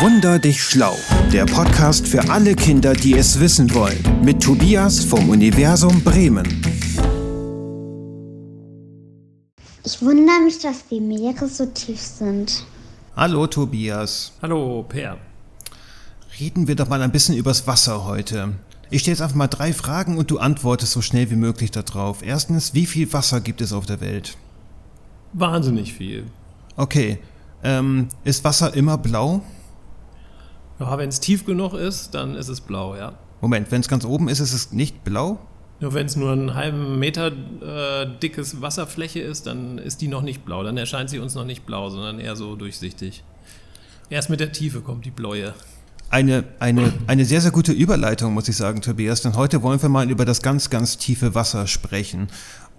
Wunder dich schlau, der Podcast für alle Kinder, die es wissen wollen, mit Tobias vom Universum Bremen. Ich wundere mich, dass die Meere so tief sind. Hallo Tobias. Hallo Per. Reden wir doch mal ein bisschen übers Wasser heute. Ich stelle jetzt einfach mal drei Fragen und du antwortest so schnell wie möglich darauf. Erstens, wie viel Wasser gibt es auf der Welt? Wahnsinnig viel. Okay. Ähm, ist Wasser immer blau? Ja, wenn es tief genug ist, dann ist es blau, ja. Moment, wenn es ganz oben ist, ist es nicht blau? Nur wenn es nur einen halben Meter äh, dickes Wasserfläche ist, dann ist die noch nicht blau. Dann erscheint sie uns noch nicht blau, sondern eher so durchsichtig. Erst mit der Tiefe kommt die Bläue. Eine, eine, eine sehr, sehr gute Überleitung, muss ich sagen, Tobias, denn heute wollen wir mal über das ganz, ganz tiefe Wasser sprechen.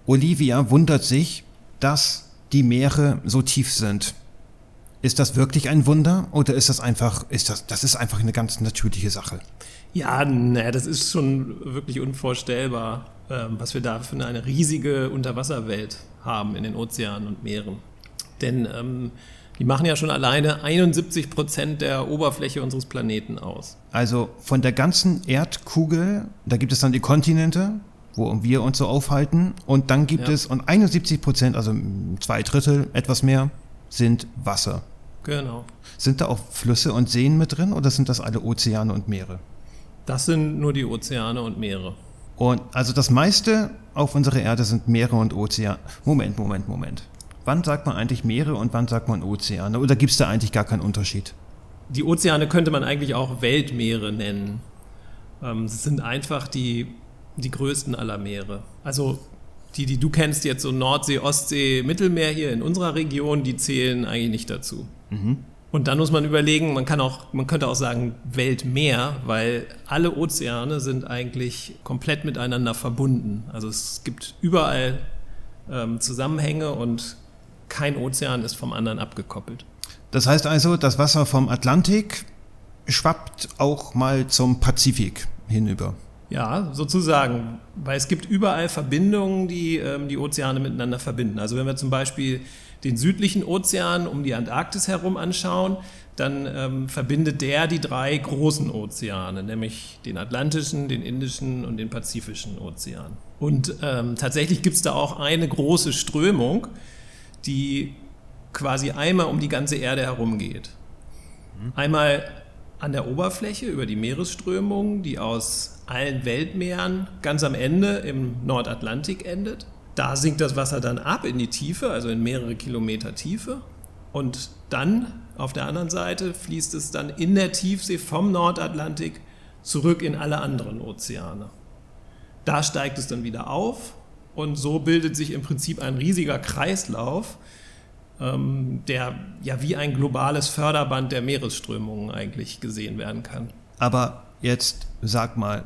Olivia wundert sich, dass die Meere so tief sind. Ist das wirklich ein Wunder oder ist das einfach, ist das, das ist einfach eine ganz natürliche Sache? Ja, ne, das ist schon wirklich unvorstellbar, ähm, was wir da für eine riesige Unterwasserwelt haben in den Ozeanen und Meeren. Denn ähm, die machen ja schon alleine 71 Prozent der Oberfläche unseres Planeten aus. Also von der ganzen Erdkugel, da gibt es dann die Kontinente, wo wir uns so aufhalten, und dann gibt ja. es, und 71 Prozent, also zwei Drittel, etwas mehr, sind Wasser. Genau. Sind da auch Flüsse und Seen mit drin oder sind das alle Ozeane und Meere? Das sind nur die Ozeane und Meere. Und also das meiste auf unserer Erde sind Meere und Ozeane. Moment, Moment, Moment. Wann sagt man eigentlich Meere und wann sagt man Ozeane? Oder gibt es da eigentlich gar keinen Unterschied? Die Ozeane könnte man eigentlich auch Weltmeere nennen. Ähm, es sind einfach die, die größten aller Meere. Also die, die du kennst, jetzt so Nordsee, Ostsee, Mittelmeer hier in unserer Region, die zählen eigentlich nicht dazu. Mhm. Und dann muss man überlegen, man kann auch, man könnte auch sagen Weltmeer, weil alle Ozeane sind eigentlich komplett miteinander verbunden. Also es gibt überall ähm, Zusammenhänge und kein Ozean ist vom anderen abgekoppelt. Das heißt also, das Wasser vom Atlantik schwappt auch mal zum Pazifik hinüber. Ja, sozusagen, weil es gibt überall Verbindungen, die ähm, die Ozeane miteinander verbinden. Also wenn wir zum Beispiel den südlichen Ozean um die Antarktis herum anschauen, dann ähm, verbindet der die drei großen Ozeane, nämlich den Atlantischen, den Indischen und den Pazifischen Ozean. Und ähm, tatsächlich gibt es da auch eine große Strömung, die quasi einmal um die ganze Erde herumgeht. Einmal an der Oberfläche über die Meeresströmung, die aus allen Weltmeeren ganz am Ende im Nordatlantik endet. Da sinkt das Wasser dann ab in die Tiefe, also in mehrere Kilometer Tiefe. Und dann auf der anderen Seite fließt es dann in der Tiefsee vom Nordatlantik zurück in alle anderen Ozeane. Da steigt es dann wieder auf und so bildet sich im Prinzip ein riesiger Kreislauf, der ja wie ein globales Förderband der Meeresströmungen eigentlich gesehen werden kann. Aber jetzt sag mal,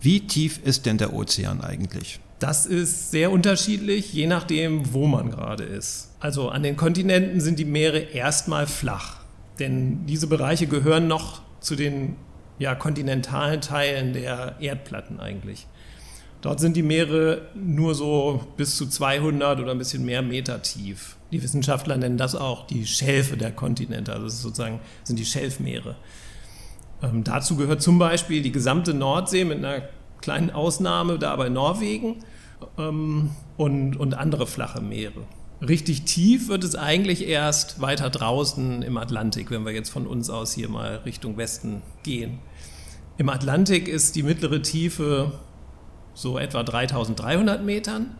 wie tief ist denn der Ozean eigentlich? Das ist sehr unterschiedlich, je nachdem, wo man gerade ist. Also an den Kontinenten sind die Meere erstmal flach, denn diese Bereiche gehören noch zu den ja, kontinentalen Teilen der Erdplatten eigentlich. Dort sind die Meere nur so bis zu 200 oder ein bisschen mehr Meter tief. Die Wissenschaftler nennen das auch die Schelfe der Kontinente, also sozusagen sind die Schelfmeere. Ähm, dazu gehört zum Beispiel die gesamte Nordsee mit einer kleinen Ausnahme da bei Norwegen ähm, und, und andere flache Meere. Richtig tief wird es eigentlich erst weiter draußen im Atlantik, wenn wir jetzt von uns aus hier mal Richtung Westen gehen. Im Atlantik ist die mittlere Tiefe so etwa 3300 Metern.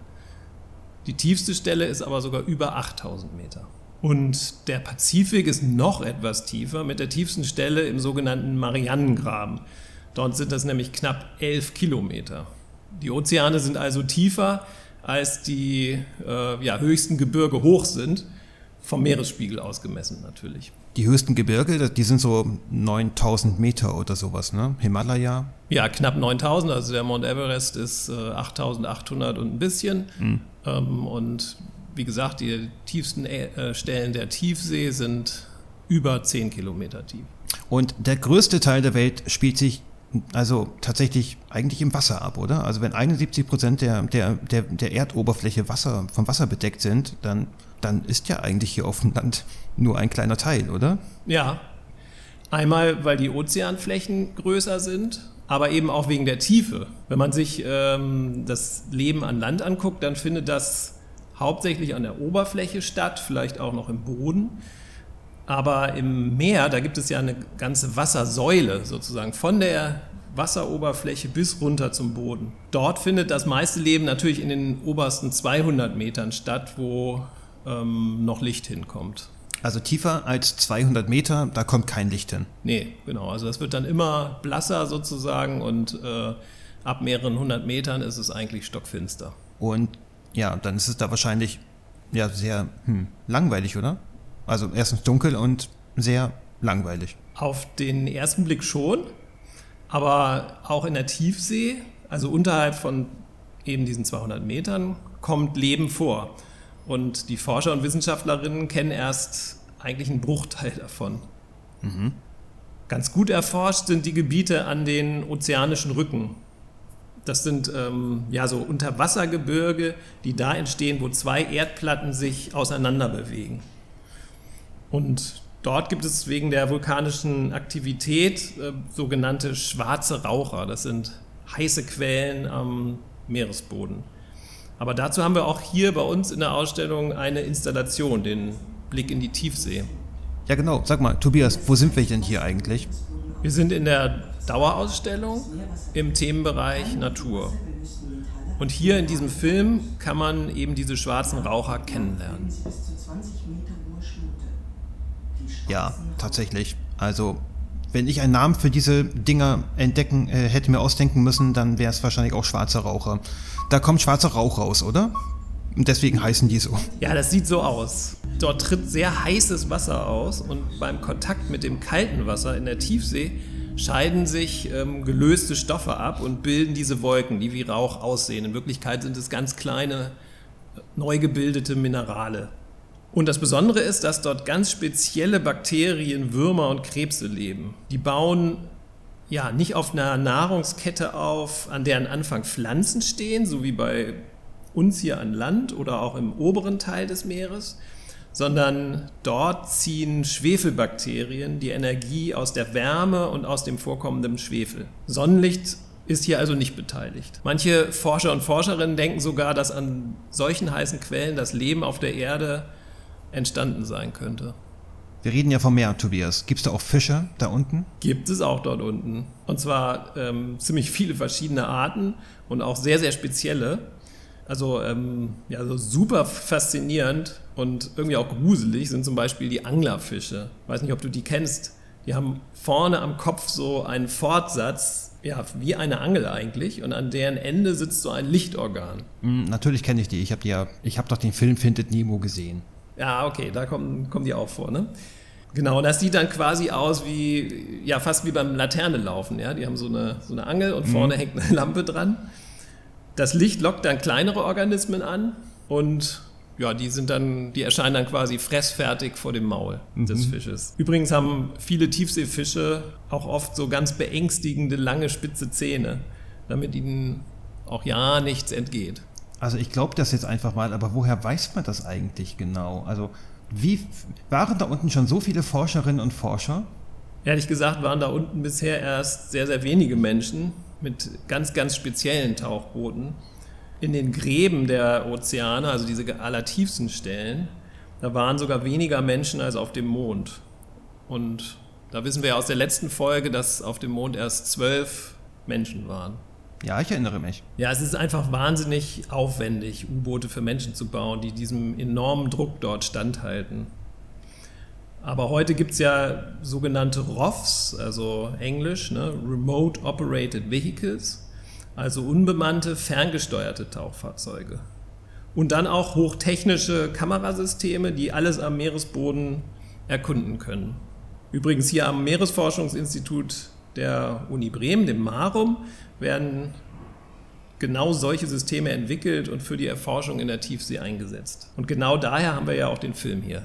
Die tiefste Stelle ist aber sogar über 8000 Meter. Und der Pazifik ist noch etwas tiefer, mit der tiefsten Stelle im sogenannten Marianengraben. Dort sind das nämlich knapp 11 Kilometer. Die Ozeane sind also tiefer, als die äh, ja, höchsten Gebirge hoch sind, vom Meeresspiegel ausgemessen natürlich. Die höchsten Gebirge, die sind so 9000 Meter oder sowas, ne? Himalaya? Ja, knapp 9000. Also der Mount Everest ist äh, 8800 und ein bisschen. Mhm. Ähm, und wie gesagt, die tiefsten äh, Stellen der Tiefsee sind über 10 Kilometer tief. Und der größte Teil der Welt spielt sich also tatsächlich eigentlich im Wasser ab, oder? Also wenn 71 Prozent der, der, der, der Erdoberfläche Wasser, vom Wasser bedeckt sind, dann, dann ist ja eigentlich hier auf dem Land nur ein kleiner Teil, oder? Ja. Einmal, weil die Ozeanflächen größer sind, aber eben auch wegen der Tiefe. Wenn man sich ähm, das Leben an Land anguckt, dann findet das hauptsächlich an der Oberfläche statt, vielleicht auch noch im Boden. Aber im Meer, da gibt es ja eine ganze Wassersäule sozusagen von der Wasseroberfläche bis runter zum Boden. Dort findet das meiste Leben natürlich in den obersten 200 Metern statt, wo ähm, noch Licht hinkommt. Also tiefer als 200 Meter, da kommt kein Licht hin. Nee, genau. Also das wird dann immer blasser sozusagen und äh, ab mehreren hundert Metern ist es eigentlich stockfinster. Und ja, dann ist es da wahrscheinlich ja sehr hm, langweilig, oder? Also erstens dunkel und sehr langweilig. Auf den ersten Blick schon, aber auch in der Tiefsee, also unterhalb von eben diesen 200 Metern, kommt Leben vor. Und die Forscher und Wissenschaftlerinnen kennen erst eigentlich einen Bruchteil davon. Mhm. Ganz gut erforscht sind die Gebiete an den ozeanischen Rücken. Das sind ähm, ja so Unterwassergebirge, die da entstehen, wo zwei Erdplatten sich auseinander bewegen. Und dort gibt es wegen der vulkanischen Aktivität äh, sogenannte schwarze Raucher. Das sind heiße Quellen am Meeresboden. Aber dazu haben wir auch hier bei uns in der Ausstellung eine Installation, den Blick in die Tiefsee. Ja, genau. Sag mal, Tobias, wo sind wir denn hier eigentlich? Wir sind in der Dauerausstellung im Themenbereich Natur. Und hier in diesem Film kann man eben diese schwarzen Raucher kennenlernen. Ja, tatsächlich. Also, wenn ich einen Namen für diese Dinger entdecken äh, hätte mir ausdenken müssen, dann wäre es wahrscheinlich auch schwarzer Raucher. Da kommt schwarzer Rauch raus, oder? Und deswegen heißen die so. Ja, das sieht so aus. Dort tritt sehr heißes Wasser aus und beim Kontakt mit dem kalten Wasser in der Tiefsee scheiden sich ähm, gelöste Stoffe ab und bilden diese Wolken, die wie Rauch aussehen. In Wirklichkeit sind es ganz kleine, neu gebildete Minerale. Und das Besondere ist, dass dort ganz spezielle Bakterien, Würmer und Krebse leben. Die bauen ja nicht auf einer Nahrungskette auf, an deren Anfang Pflanzen stehen, so wie bei uns hier an Land oder auch im oberen Teil des Meeres, sondern dort ziehen Schwefelbakterien die Energie aus der Wärme und aus dem vorkommenden Schwefel. Sonnenlicht ist hier also nicht beteiligt. Manche Forscher und Forscherinnen denken sogar, dass an solchen heißen Quellen das Leben auf der Erde entstanden sein könnte. Wir reden ja vom Meer, Tobias. Gibt es da auch Fische da unten? Gibt es auch dort unten. Und zwar ähm, ziemlich viele verschiedene Arten und auch sehr, sehr spezielle. Also ähm, ja, so super faszinierend und irgendwie auch gruselig sind zum Beispiel die Anglerfische. Ich weiß nicht, ob du die kennst. Die haben vorne am Kopf so einen Fortsatz, ja, wie eine Angel eigentlich, und an deren Ende sitzt so ein Lichtorgan. Mm, natürlich kenne ich die. Ich habe ja, ich habe doch den Film Findet Nemo gesehen. Ja, okay, da kommen, kommen die auch vor, ne? Genau, das sieht dann quasi aus wie, ja, fast wie beim Laternelaufen, ja. Die haben so eine, so eine Angel und vorne mhm. hängt eine Lampe dran. Das Licht lockt dann kleinere Organismen an und ja, die sind dann, die erscheinen dann quasi fressfertig vor dem Maul mhm. des Fisches. Übrigens haben viele Tiefseefische auch oft so ganz beängstigende lange spitze Zähne, damit ihnen auch ja nichts entgeht. Also ich glaube das jetzt einfach mal, aber woher weiß man das eigentlich genau? Also wie waren da unten schon so viele Forscherinnen und Forscher? Ehrlich gesagt waren da unten bisher erst sehr, sehr wenige Menschen mit ganz, ganz speziellen Tauchbooten. In den Gräben der Ozeane, also diese allertiefsten Stellen, da waren sogar weniger Menschen als auf dem Mond. Und da wissen wir ja aus der letzten Folge, dass auf dem Mond erst zwölf Menschen waren. Ja, ich erinnere mich. Ja, es ist einfach wahnsinnig aufwendig, U-Boote für Menschen zu bauen, die diesem enormen Druck dort standhalten. Aber heute gibt es ja sogenannte ROVs, also Englisch, ne, Remote Operated Vehicles, also unbemannte, ferngesteuerte Tauchfahrzeuge. Und dann auch hochtechnische Kamerasysteme, die alles am Meeresboden erkunden können. Übrigens hier am Meeresforschungsinstitut der Uni Bremen, dem MARUM, werden genau solche Systeme entwickelt und für die Erforschung in der Tiefsee eingesetzt. Und genau daher haben wir ja auch den Film hier.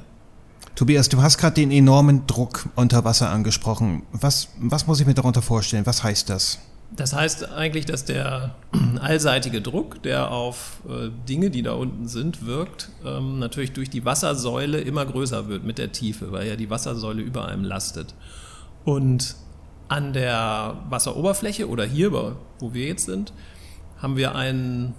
Tobias, du hast gerade den enormen Druck unter Wasser angesprochen. Was, was muss ich mir darunter vorstellen? Was heißt das? Das heißt eigentlich, dass der allseitige Druck, der auf äh, Dinge, die da unten sind, wirkt, ähm, natürlich durch die Wassersäule immer größer wird mit der Tiefe, weil ja die Wassersäule über einem lastet. Und an der Wasseroberfläche oder hier, wo wir jetzt sind, haben wir einen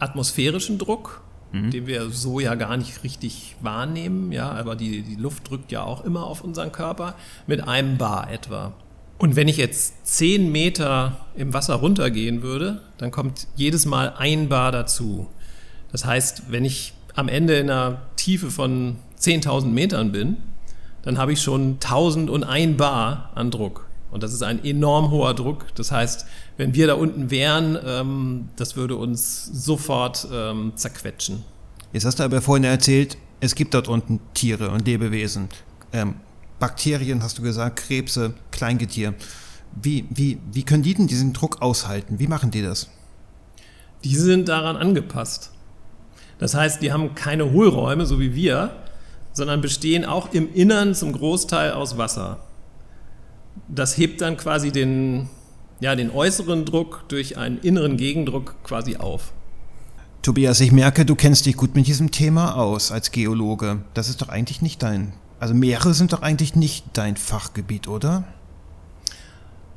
atmosphärischen Druck, mhm. den wir so ja gar nicht richtig wahrnehmen. Ja, aber die, die Luft drückt ja auch immer auf unseren Körper mit einem Bar etwa. Und wenn ich jetzt zehn Meter im Wasser runtergehen würde, dann kommt jedes Mal ein Bar dazu. Das heißt, wenn ich am Ende in einer Tiefe von 10.000 Metern bin, dann habe ich schon 1001 Bar an Druck. Und das ist ein enorm hoher Druck. Das heißt, wenn wir da unten wären, ähm, das würde uns sofort ähm, zerquetschen. Jetzt hast du aber vorhin erzählt, es gibt dort unten Tiere und Lebewesen. Ähm, Bakterien, hast du gesagt, Krebse, Kleingetier. Wie, wie, wie können die denn diesen Druck aushalten? Wie machen die das? Die sind daran angepasst. Das heißt, die haben keine Hohlräume, so wie wir, sondern bestehen auch im Innern zum Großteil aus Wasser das hebt dann quasi den, ja, den äußeren Druck durch einen inneren Gegendruck quasi auf. Tobias, ich merke, du kennst dich gut mit diesem Thema aus als Geologe. Das ist doch eigentlich nicht dein. Also Meere sind doch eigentlich nicht dein Fachgebiet, oder?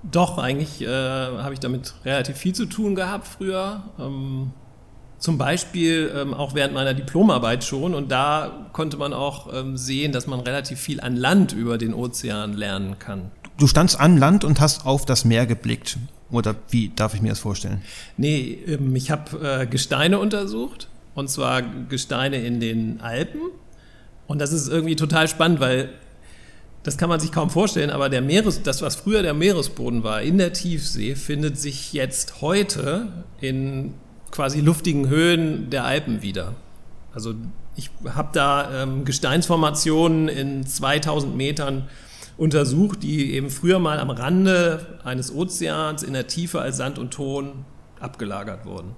Doch, eigentlich äh, habe ich damit relativ viel zu tun gehabt früher. Ähm, zum Beispiel ähm, auch während meiner Diplomarbeit schon. Und da konnte man auch ähm, sehen, dass man relativ viel an Land über den Ozean lernen kann du standst an Land und hast auf das Meer geblickt. Oder wie darf ich mir das vorstellen? Nee, ähm, ich habe äh, Gesteine untersucht. Und zwar Gesteine in den Alpen. Und das ist irgendwie total spannend, weil das kann man sich kaum vorstellen, aber der Meeres, das, was früher der Meeresboden war, in der Tiefsee, findet sich jetzt heute in quasi luftigen Höhen der Alpen wieder. Also ich habe da ähm, Gesteinsformationen in 2000 Metern untersucht, die eben früher mal am Rande eines Ozeans in der Tiefe als Sand und Ton abgelagert wurden.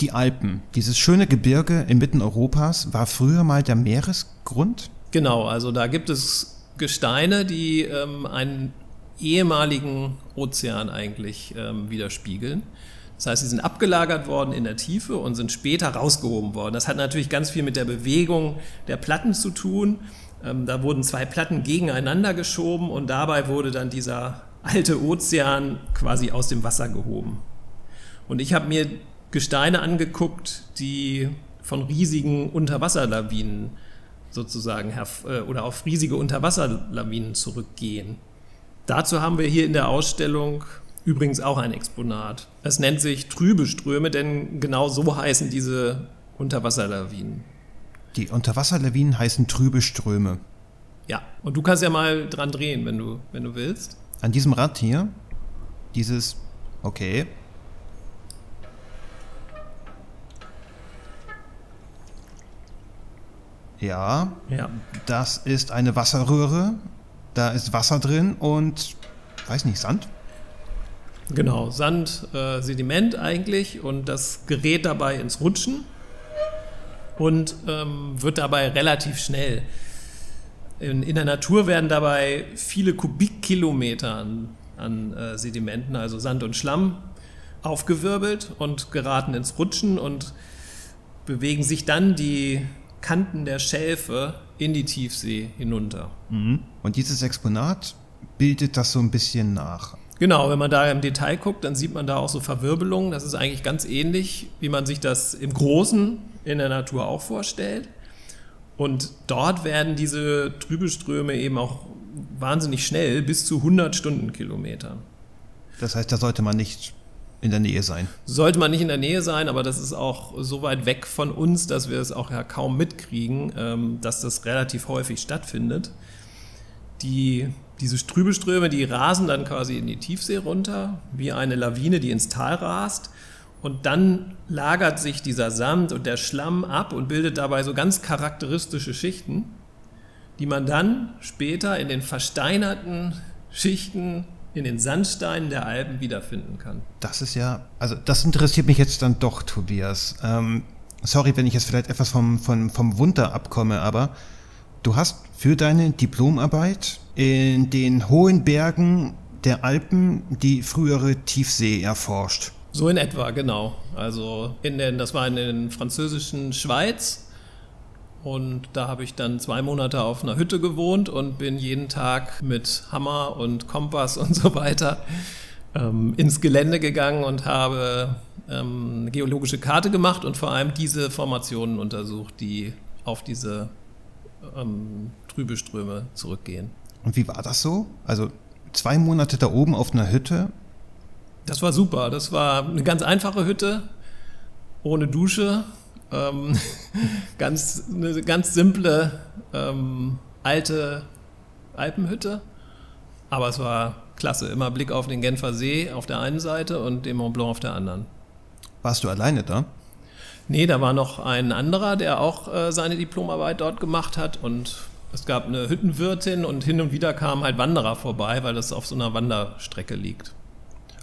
Die Alpen, dieses schöne Gebirge inmitten Europas, war früher mal der Meeresgrund? Genau, also da gibt es Gesteine, die ähm, einen ehemaligen Ozean eigentlich ähm, widerspiegeln. Das heißt, sie sind abgelagert worden in der Tiefe und sind später rausgehoben worden. Das hat natürlich ganz viel mit der Bewegung der Platten zu tun. Ähm, da wurden zwei Platten gegeneinander geschoben und dabei wurde dann dieser alte Ozean quasi aus dem Wasser gehoben. Und ich habe mir Gesteine angeguckt, die von riesigen Unterwasserlawinen sozusagen äh, oder auf riesige Unterwasserlawinen zurückgehen. Dazu haben wir hier in der Ausstellung übrigens auch ein Exponat. Es nennt sich trübe Ströme, denn genau so heißen diese Unterwasserlawinen. Die Unterwasserlawinen heißen trübe Ströme. Ja, und du kannst ja mal dran drehen, wenn du, wenn du willst. An diesem Rad hier, dieses, okay. Ja, ja, das ist eine Wasserröhre. Da ist Wasser drin und, weiß nicht, Sand? Genau, Sand, äh, Sediment eigentlich und das gerät dabei ins Rutschen und ähm, wird dabei relativ schnell. In, in, der Natur werden dabei viele Kubikkilometer an, an äh, Sedimenten, also Sand und Schlamm, aufgewirbelt und geraten ins Rutschen und bewegen sich dann die Kanten der Schälfe in die Tiefsee hinunter. Mhm. Und dieses Exponat bildet das so ein bisschen nach. Genau, wenn man da im Detail guckt, dann sieht man da auch so Verwirbelungen. Das ist eigentlich ganz ähnlich, wie man sich das im Großen in der Natur auch vorstellt. Und dort werden diese Trübelströme eben auch wahnsinnig schnell, bis zu 100 Stundenkilometern. Das heißt, da sollte man nicht in der Nähe sein. Sollte man nicht in der Nähe sein, aber das ist auch so weit weg von uns, dass wir es auch ja kaum mitkriegen, ähm, dass das relativ häufig stattfindet. Die diese Strübelströme, die rasen dann quasi in die Tiefsee runter, wie eine Lawine, die ins Tal rast. Und dann lagert sich dieser Sand und der Schlamm ab und bildet dabei so ganz charakteristische Schichten, die man dann später in den versteinerten Schichten in den Sandsteinen der Alpen wiederfinden kann. Das ist ja, also das interessiert mich jetzt dann doch, Tobias. Ähm, sorry, wenn ich jetzt vielleicht etwas vom, vom, vom Wunder abkomme, aber du hast für deine Diplomarbeit in den hohen Bergen der Alpen die frühere Tiefsee erforscht. So in etwa, genau. Also in den, das war in den französischen Schweiz Und da habe ich dann zwei Monate auf einer Hütte gewohnt und bin jeden Tag mit Hammer und Kompass und so weiter ähm, ins Gelände gegangen und habe ähm, eine geologische Karte gemacht und vor allem diese Formationen untersucht, die auf diese ähm, Trübeströme zurückgehen. Und wie war das so? Also zwei Monate da oben auf einer Hütte? Das war super. Das war eine ganz einfache Hütte, ohne Dusche. Ähm, ganz, eine ganz simple, ähm, alte Alpenhütte. Aber es war klasse. Immer Blick auf den Genfer See auf der einen Seite und den Mont Blanc auf der anderen. Warst du alleine da? Nee, da war noch ein anderer, der auch äh, seine Diplomarbeit dort gemacht hat und es gab eine Hüttenwirtin und hin und wieder kamen halt Wanderer vorbei, weil das auf so einer Wanderstrecke liegt.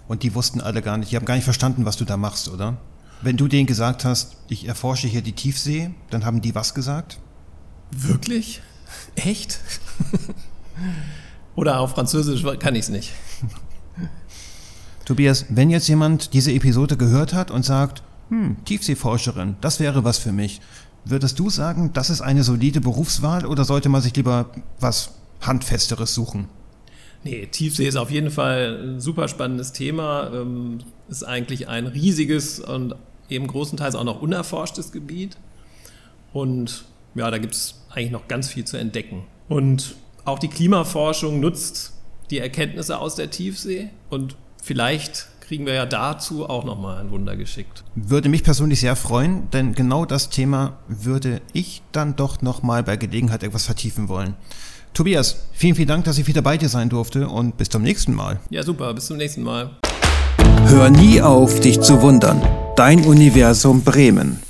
Und die wussten alle gar nicht, die haben gar nicht verstanden, was du da machst, oder? Wenn du denen gesagt hast, ich erforsche hier die Tiefsee, dann haben die was gesagt? Wirklich? Echt? Oder auf Französisch kann ich es nicht. Tobias, wenn jetzt jemand diese Episode gehört hat und sagt, hm, Tiefseeforscherin, das wäre was für mich, würdest du sagen, das ist eine solide Berufswahl oder sollte man sich lieber was Handfesteres suchen? Nee, Tiefsee ist auf jeden Fall ein super spannendes Thema. Ähm, ist eigentlich ein riesiges und eben großenteils auch noch unerforschtes Gebiet. Und ja, da gibt es eigentlich noch ganz viel zu entdecken. Und auch die Klimaforschung nutzt die Erkenntnisse aus der Tiefsee und vielleicht kriegen wir ja dazu auch nochmal ein Wunder geschickt. Würde mich persönlich sehr freuen, denn genau das Thema würde ich dann doch nochmal bei Gelegenheit etwas vertiefen wollen. Tobias, vielen, vielen Dank, dass ich wieder bei dir sein durfte und bis zum nächsten Mal. Ja, super, bis zum nächsten Mal. Hör nie auf, dich zu wundern. Dein Universum Bremen.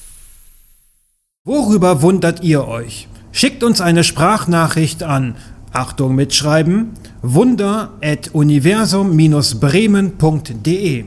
Worüber wundert ihr euch? Schickt uns eine Sprachnachricht an Achtung mitschreiben, wunder.universum-bremen.de